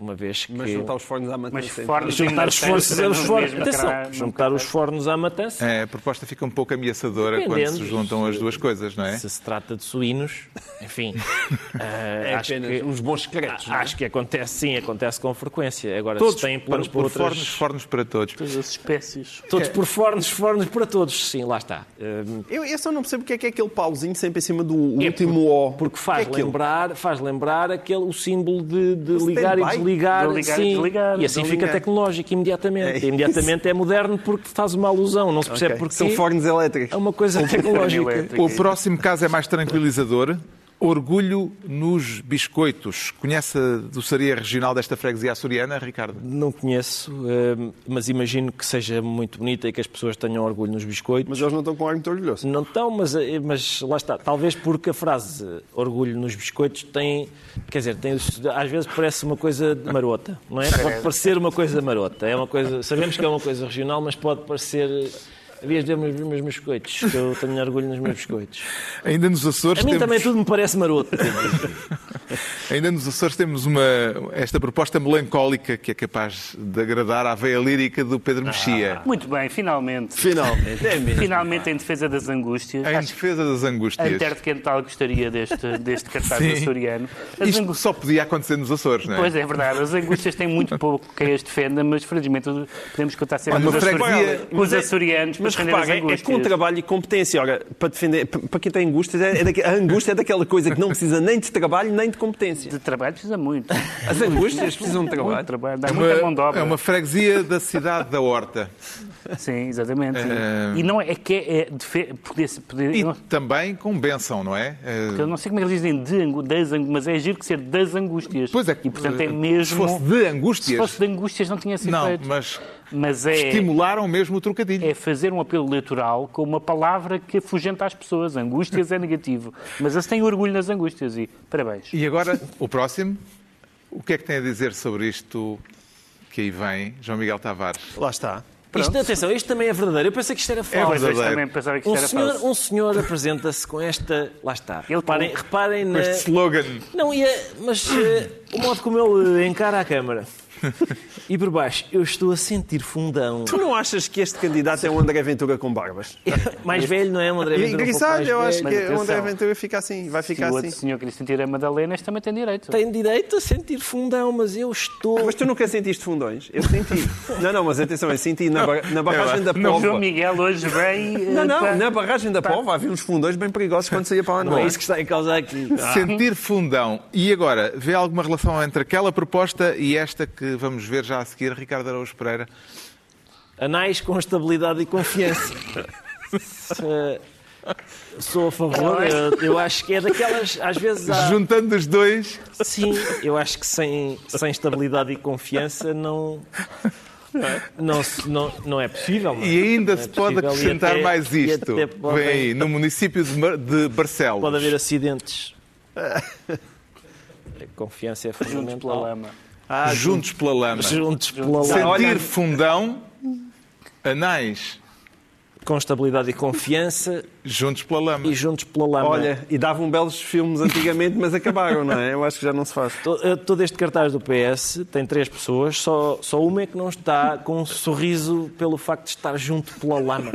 Uma vez que... Mas juntar os fornos à matança. Mas fornos juntar os fornos, Matança, os no fornos, atenção, juntar os fornos à Matança. É, a proposta fica um pouco ameaçadora quando se juntam as duas coisas, não é? Se se trata de suínos, enfim. ah, É acho apenas que- uns bons secretos. não é? Acho que acontece, sim, acontece com frequência. Agora, Todos se têm por, planos para por outras... fornos, fornos para todos. Todas as espécies. Todos por fornos, fornos para todos. Sim, lá está. Hum, Eu, eu só não percebo porque é que é aquele pauzinho sempre em cima do É último O. Porque faz, O que é aquilo? lembrar, faz lembrar aquele, o símbolo de, de ligar e desligar. De ligar e sim. desligar, e assim de fica ligar. tecnológico imediatamente. É imediatamente é moderno porque faz uma alusão. Não se percebe Ok. porquê. São fornos elétricos. É uma coisa tecnológica. O próximo caso é mais tranquilizador. Orgulho nos biscoitos. Conhece a doçaria regional desta freguesia açoriana, Ricardo? Não conheço, hum, mas imagino que seja muito bonita e que as pessoas tenham orgulho nos biscoitos. Mas eles não estão com ar muito orgulhoso. Não estão, mas, eh, mas lá está. Talvez porque a frase eh, orgulho nos biscoitos tem, quer dizer, tem, às vezes parece uma coisa de marota, não é? Pode parecer uma coisa marota. É uma coisa, sabemos que é uma coisa regional, mas pode parecer. Havias de ver os meus biscoitos, que eu tenho orgulho nos meus biscoitos. Ainda nos Açores A mim temos... também tudo me parece maroto. Ainda nos Açores temos uma, esta proposta melancólica que é capaz de agradar à veia lírica do Pedro Mexia. Muito bem, finalmente. Finalmente, é mesmo. Finalmente em defesa das angústias. Em defesa das a angústias. Terra de Quental gostaria deste, deste cartaz Sim. açoriano. As Isto angústias- só podia acontecer nos Açores, não é? Pois é, verdade. As angústias têm muito pouco quem as defenda, mas felizmente podemos contar sempre com os, uma açori- freguesia- com os açorianos para Mas repara, as é, é com trabalho e competência. Ora, para, defender, para quem tem angústias, é, é daque- a angústia é daquela coisa que não precisa nem de trabalho nem de competência. De trabalho precisa muito. As angústias precisam de trabalho. Muito trabalho. Dá É muita mão uma, de obra. é uma freguesia da cidade da Horta. Sim, exatamente. É. E não é, é que é, é poder, poder, E não, também com bênção, não é? Eh, eu não sei como é que eles dizem de, angu- das angústias, mas é giro que ser das angústias. Pois é, E portanto é eh, mesmo. Se fosse de angústias. se fosse de angústias não tinha sido Não, feito. mas Mas é, estimularam mesmo o trocadilho. é fazer um apelo eleitoral com uma palavra que afugenta as pessoas. Angústias é negativo. Mas eles têm orgulho nas angústias e parabéns. E agora, o próximo. O que é que tem a dizer sobre isto que aí vem, João Miguel Tavares? Lá está. Isto, atenção, isto também é verdadeiro. Eu pensei que isto era falso. Pois, eu verdadeiro. também pensava que Um isto era senhor, falso. um senhor apresenta-se com esta. Lá está. Ele reparem, reparem na. Este slogan. Não, ia, mas eh, o modo como ele encara a Câmara. E por baixo, eu estou a sentir fundão. Tu não achas que este candidato é um André Ventura com barbas? Mais velho, não é? Um André E Ventura pouco grisalho, eu acho velho. que o André. Ventura fica assim, vai Se ficar o outro assim. senhor queria sentir a Madalena, este também tem direito. Tem direito a sentir fundão, mas eu estou. Mas tu nunca sentiste fundões? Eu senti. Não, não, mas atenção, eu senti na, bar- na barragem da O João Pova. Miguel hoje vem. Não, eh, não, para- na barragem da Pova havia uns fundões bem perigosos quando saía para lá. Não é isso que está em causa aqui. Sentir fundão. E agora, vê alguma relação entre aquela proposta e esta que vamos ver já a seguir, Ricardo Araújo Pereira? Anais com estabilidade e confiança. Sou a favor, eu, eu acho que é daquelas, às vezes há... Juntando os dois, Sim, eu acho que sem, sem estabilidade e confiança não, não, não, não é possível. não é? e ainda é se pode possível. Acrescentar até- mais isto. até podem- Vem aí, no município de, Mar- de Barcelos. Pode haver acidentes A confiança é Juntos pela fundamental. lama. Ah, Juntos pela lama. Juntos pela lama. Sentir fundão, anais. Com estabilidade e confiança Juntos pela lama. e juntos pela lama. Olha, e davam belos filmes antigamente, mas acabaram, não é? Eu acho que já não se faz. To- eh, Todo este cartaz do PS tem três pessoas, só, só uma é que não está com um sorriso pelo facto de estar junto pela lama.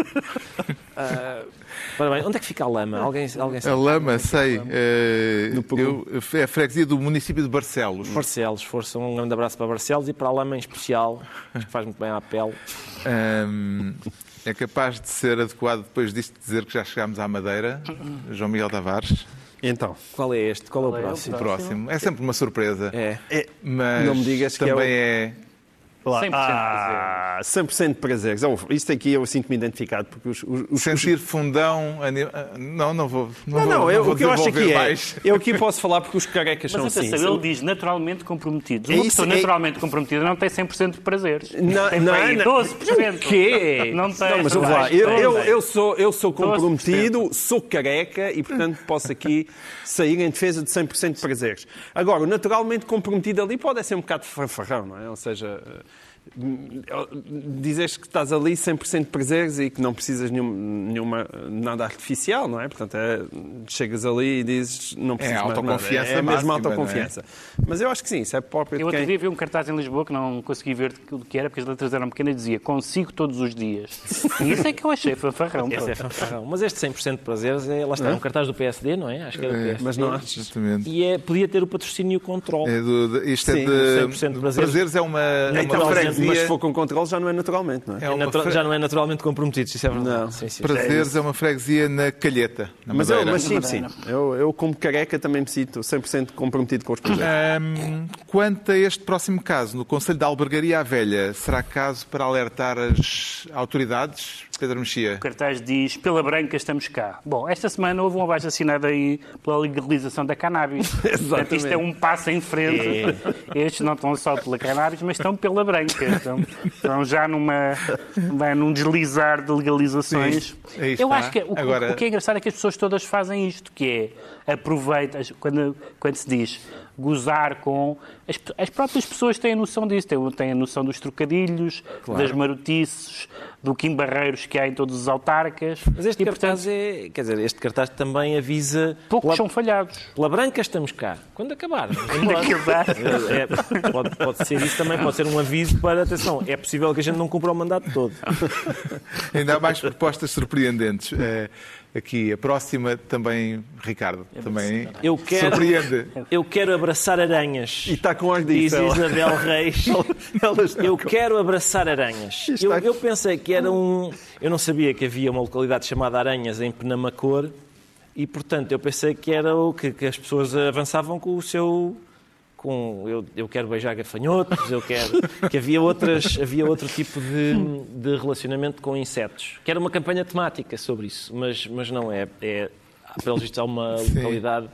Ah, ora bem, onde é que fica a lama? Alguém, alguém A sabe? lama, sei. eh, No Peru. eu, é a freguesia do município de Barcelos. Barcelos, força, um grande abraço para Barcelos e para a lama em especial, acho que faz muito bem à pele. Ahm, é capaz de ser adequado depois disto dizer que já chegámos à Madeira, João Miguel Tavares. Então, Qual é este? Qual é o é próximo? O próximo. É sempre uma surpresa. É. é, Mas Não me digas que é também o- é. Lá, 100% ah, 100% de prazeres. Oh, isto aqui eu sinto-me identificado, porque os, os, os- Sentir fundão. ani- ah, Não, não vou. Não, Não, vou, não, eu- vou o que eu acho aqui é. mais. Eu aqui posso falar porque os carecas Mas são assim. atenção, ele diz naturalmente comprometidos. É Uma isso, pessoa é- naturalmente comprometida não tem 100% de prazeres. Não, tem não, não. 12%. O quê? Não tem. mas vamos lá. Eu, eu, eu sou, eu sou 12%. comprometido, sou careca e, portanto, posso aqui sair em defesa de 100% de prazeres. Agora, o naturalmente comprometido ali pode ser um bocado fanfarrão, não é? Ou seja, eh, dizes que estás ali 100% de prazeres e que não precisas nenhum, nenhuma, nada artificial, não é? Portanto, é, chegas ali e dizes não precisas mais de nada. autoconfiança É a mesma autoconfiança. Mas eu acho que sim, isso é próprio Eu de outro quem... dia vi um cartaz em Lisboa que não consegui ver o que era, porque as letras eram pequenas e dizia consigo todos os dias. E isso é que eu achei fanfarrão. Esse é fanfarrão. Mas este 100% de prazeres, é, lá está, é um cartaz do PSD, não é? Acho que era do É, PSD. Mas não achas? Exatamente. E é, podia ter o patrocínio control. É do, isto Sim, é de. 100% de prazeres. prazeres é uma, é uma Então, Mas se for com controle já não é naturalmente, não é? é É natural- fre- Já não é naturalmente comprometido, isso é verdade. Não. Sim, sim. Prazeres é uma freguesia na Calheta, na Mas, eu, mas sim, sim. Eu, eu, como careca, também me sinto 100% comprometido com os projetos. Ahm, quanto a este próximo caso, no Conselho da Albergaria à Velha, será caso para alertar as autoridades? Pedro Mexia. O cartaz diz, pela branca estamos cá. Bom, esta semana houve um abaixo assinado aí pela legalização da cannabis. Portanto, isto é um passo em frente. Estes não estão só pela cannabis, mas estão pela branca. Estão, estão já numa, num deslizar de legalizações. Sim, Eu está. acho que o, Agora- o que é engraçado é que as pessoas todas fazem isto, que é aproveita, quando, quando se diz gozar com. As, as próprias pessoas têm a noção disso, têm, têm a noção dos trocadilhos, das marotices, do Kim Barreiros que há em todos os autarcas. Mas este e, cartaz portanto, é. Quer dizer, este cartaz também avisa. poucos pela, são falhados. pela branca estamos cá. Quando acabar. Aquilo dá. É, é, pode, pode ser isso também, pode ser um aviso para atenção. É possível que a gente não cumpra o mandato todo. Ainda há mais propostas surpreendentes. Eh, aqui, a próxima também, Ricardo, também Eu quero, surpreende. eu quero abraçar aranhas. E está com Diz disso. ela. Isabel Reis. Eu com- quero abraçar aranhas. Eu, eu pensei que era um. Eu não sabia que havia uma localidade chamada Aranhas em Penamacor e, portanto, eu pensei que era o que, que as pessoas avançavam com o seu. Com, eu, eu quero beijar gafanhotos, eu quero. que havia, outras, havia outro tipo de, de relacionamento com insetos. Que era uma campanha temática sobre isso, mas, mas não é. é pelos vistos, há uma localidade.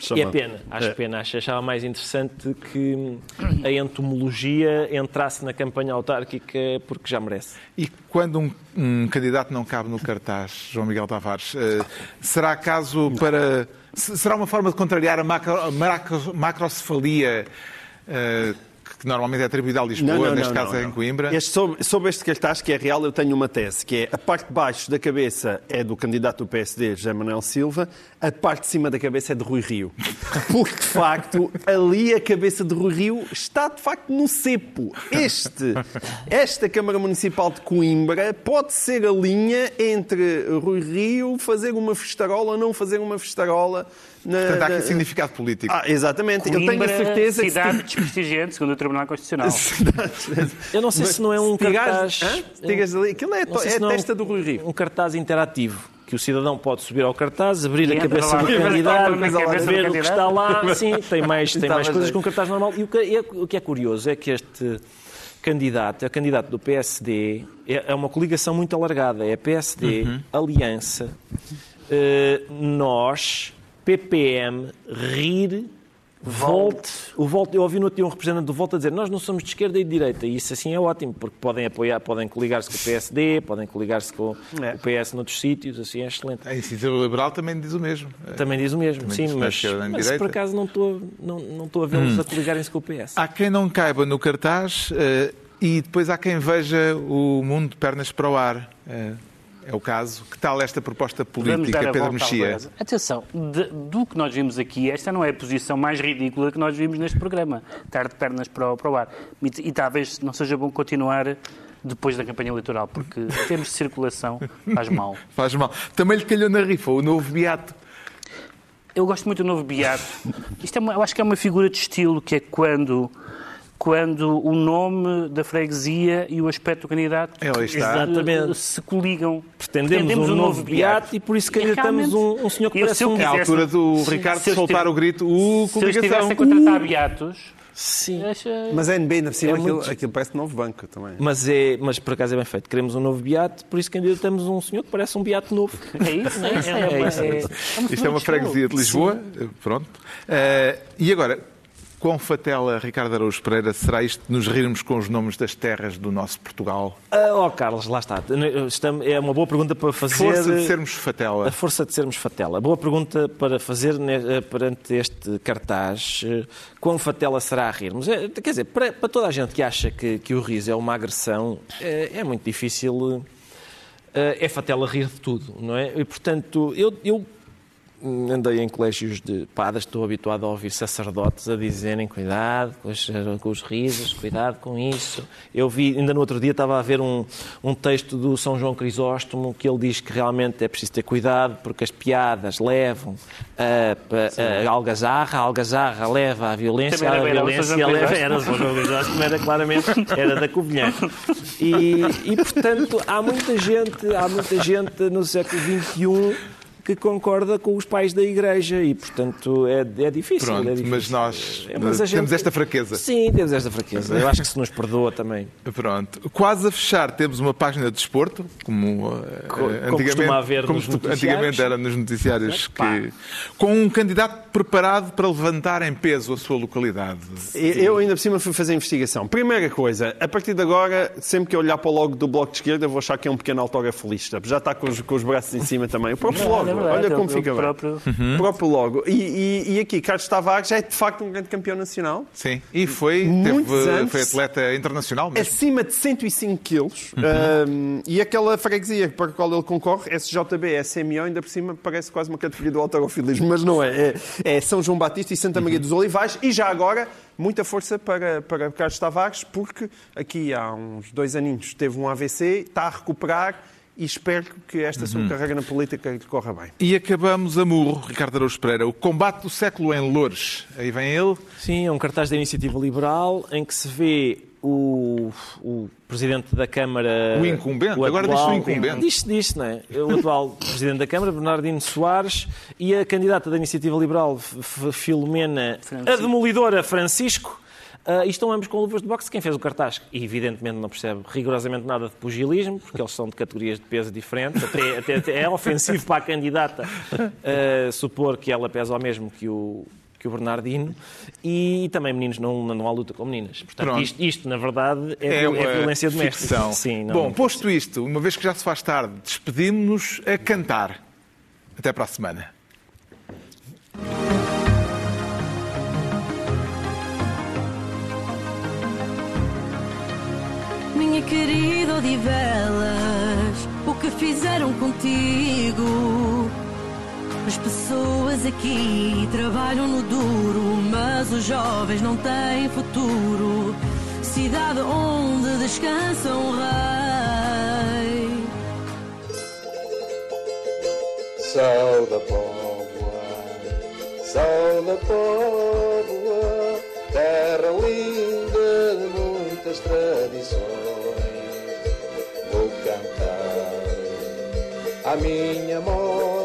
E é Chamado. pena, acho pena. Acho, achava mais interessante que a entomologia entrasse na campanha autárquica porque já merece. E quando um, um candidato não cabe no cartaz, João Miguel Tavares, eh, será caso para. se- Será uma forma de contrariar a macro, a macrocefalia eh, que normalmente é atribuída a Lisboa, neste caso é em Coimbra? Este, sobre, sobre este cartaz, que é real, eu tenho uma tese, que é a parte de baixo da cabeça é do candidato do PSD, José Manuel Silva, a parte de cima da cabeça é de Rui Rio. Porque, de facto, ali a cabeça de Rui Rio está, de facto, no cepo. Este, esta Câmara Municipal de Coimbra pode ser a linha entre Rui Rio fazer uma festarola ou não fazer uma festarola. Na, Portanto, há aqui na- significado político. Ah, exatamente. eu tenho a Coimbra, certeza que... cidade desprestigiante, segundo o Tribunal Constitucional. Eu não sei se não é um cartaz. tigares ali, aquilo é, não sei é a não é um- testa do Rui Rio. Um cartaz interativo. Que o cidadão pode subir ao cartaz, abrir E a cabeça lá, do candidato, ver o que está lá. Sim, tem mais, tem mais coisas a que um cartaz normal. E o que é, o que é curioso é que este candidato, é o candidato do PSD, é é uma coligação muito alargada. É PSD, Aliança, eh, Nós, PPM, RIR Volte, o Volte, eu ouvi no outro dia um representante do Volte a dizer nós não somos de esquerda e de direita, e isso assim é ótimo, porque podem apoiar, podem coligar-se com o PSD, podem coligar-se com É. o PS noutros sítios, assim é excelente. A Iniciativa Liberal também diz o mesmo. Também diz o mesmo, Também sim, que é mas, mas por acaso não estou, não, não estou a vê-los Hum. a coligarem-se com o PS. Há quem não caiba no cartaz eh, e depois há quem veja o mundo de pernas para o ar. Eh, é o caso. Que tal esta proposta política, Pedro Mexia? Atenção, de- do que nós vimos aqui, esta não é a posição mais ridícula que nós vimos neste programa. Estar de pernas para o, para o ar. E, e talvez não seja bom continuar depois da campanha eleitoral, porque em termos de circulação faz mal. Faz mal. Também lhe calhou na rifa o novo Beato. Eu gosto muito do novo Beato. Isto é uma- eu acho que é uma figura de estilo que é quando, quando o nome da freguesia e o aspecto do candidato. Exatamente. se coligam. Pretendemos um novo beato e por isso candidatamos um- um senhor que E parece se eu um- É a quisesse- altura do se- Ricardo se eu soltar o grito, uh, Se eu estivesse a contratar beatos, Sim. Mas é NB, por cima, É aquilo, muito- aquilo parece novo banco também. Mas, é, mas por acaso é bem feito. Queremos um novo beato, por isso candidatamos um senhor que parece um beato novo. é isso, é, isso, é, É uma- isso, é é- isso. é uma Isto é uma freguesia de. Lisboa. Eh, Pronto. Eh, e agora, quão fatela, Ricardo Araújo Pereira, será isto de nos rirmos com os nomes das terras do nosso Portugal? Ah, oh, Carlos, lá está. Estamos- É uma boa pergunta para fazer. Força de sermos fatela. A força de sermos fatela. Boa pergunta para fazer eh, perante este cartaz. eh, Quão fatela será a rirmos? É, Quer dizer, para, para toda a gente que acha que, que o riso é uma agressão, é, é muito difícil. eh, É fatela rir de tudo, não é? E, portanto, eu, eu andei em colégios de padres, estou habituado a ouvir sacerdotes a dizerem cuidado com os, com os risos, cuidado com isso. Eu vi, ainda no outro dia estava a ver um, um texto do São João Crisóstomo que ele diz que realmente é preciso ter cuidado porque as piadas levam a, a, a algazarra, a algazarra leva à violência, a violência leva... Era São João Crisóstomo, era claramente, era da Covilhã. E, e, portanto, há muita gente, há muita gente no século XXI que concorda com os pais da Igreja e, portanto, é, é difícil. Pronto, é difícil. mas nós É, mas a temos gente- esta fraqueza. Sim, temos esta fraqueza. Eu acho que se nos perdoa também. Pronto. Quase a fechar, temos uma página de desporto, como, eh, Co- como antigamente, costuma haver como nos tu- noticiários. antigamente era nos noticiários, que, com um candidato preparado para levantar em peso a sua localidade. Eu ainda por cima fui fazer investigação. Primeira coisa, a partir de agora, sempre que eu olhar para o logo do Bloco de Esquerda, eu vou achar que é um pequeno autógrafo lista. Já está com os, com os braços em cima também. O próprio logo, é verdade, olha como fica bem. próprio- O próprio logo. E, e- e aqui, Carlos Tavares é de facto um grande campeão nacional. Sim, e foi, teve- anos. foi atleta internacional mesmo. Acima de 105 quilos. Uhum. Um, e aquela freguesia para a qual ele concorre, SJB, SMO, ainda por cima parece quase uma categoria do autorofilismo, mas não é. é. é São João Batista e Santa Maria Uhum. dos Olivais. E já agora, muita força para, para Carlos Tavares, porque aqui há uns dois aninhos teve um AVC, está a recuperar e espero que esta Uhum. sua carreira na política lhe corra bem. E acabamos a murro, Ricardo Araújo Pereira, o combate do século em Loures. Aí vem ele. Sim, é um cartaz da Iniciativa Liberal em que se vê o, o Presidente da Câmara... O incumbente? Agora diz-se o incumbente. Diz-se, diz-se, não é? O atual Presidente da Câmara, Bernardino Soares, e a candidata da Iniciativa Liberal, Filomena, a demolidora Francisco, ah, e estão ambos com luvas de boxe. Quem fez o cartaz, evidentemente, não percebe rigorosamente nada de pugilismo, porque eles são de categorias de peso diferentes. Até, até- até é ofensivo para a candidata ah, supor que ela pesa ao mesmo que o, que o Bernardino. E também meninos, não, não há luta com meninas. Portanto, isto, isto, na verdade, é, uma é violência doméstica. ficção. Sim, não- Bom, posto isto, uma vez que já se faz tarde, despedimos-nos a cantar. Até para a semana. Minha querida Odivelas, o que fizeram contigo? As pessoas aqui trabalham no duro, mas os jovens não têm futuro. Cidade onde descansa um rei. Sou da Póvoa, sou da Póvoa, terra linda de muitas tradições. À minha moda,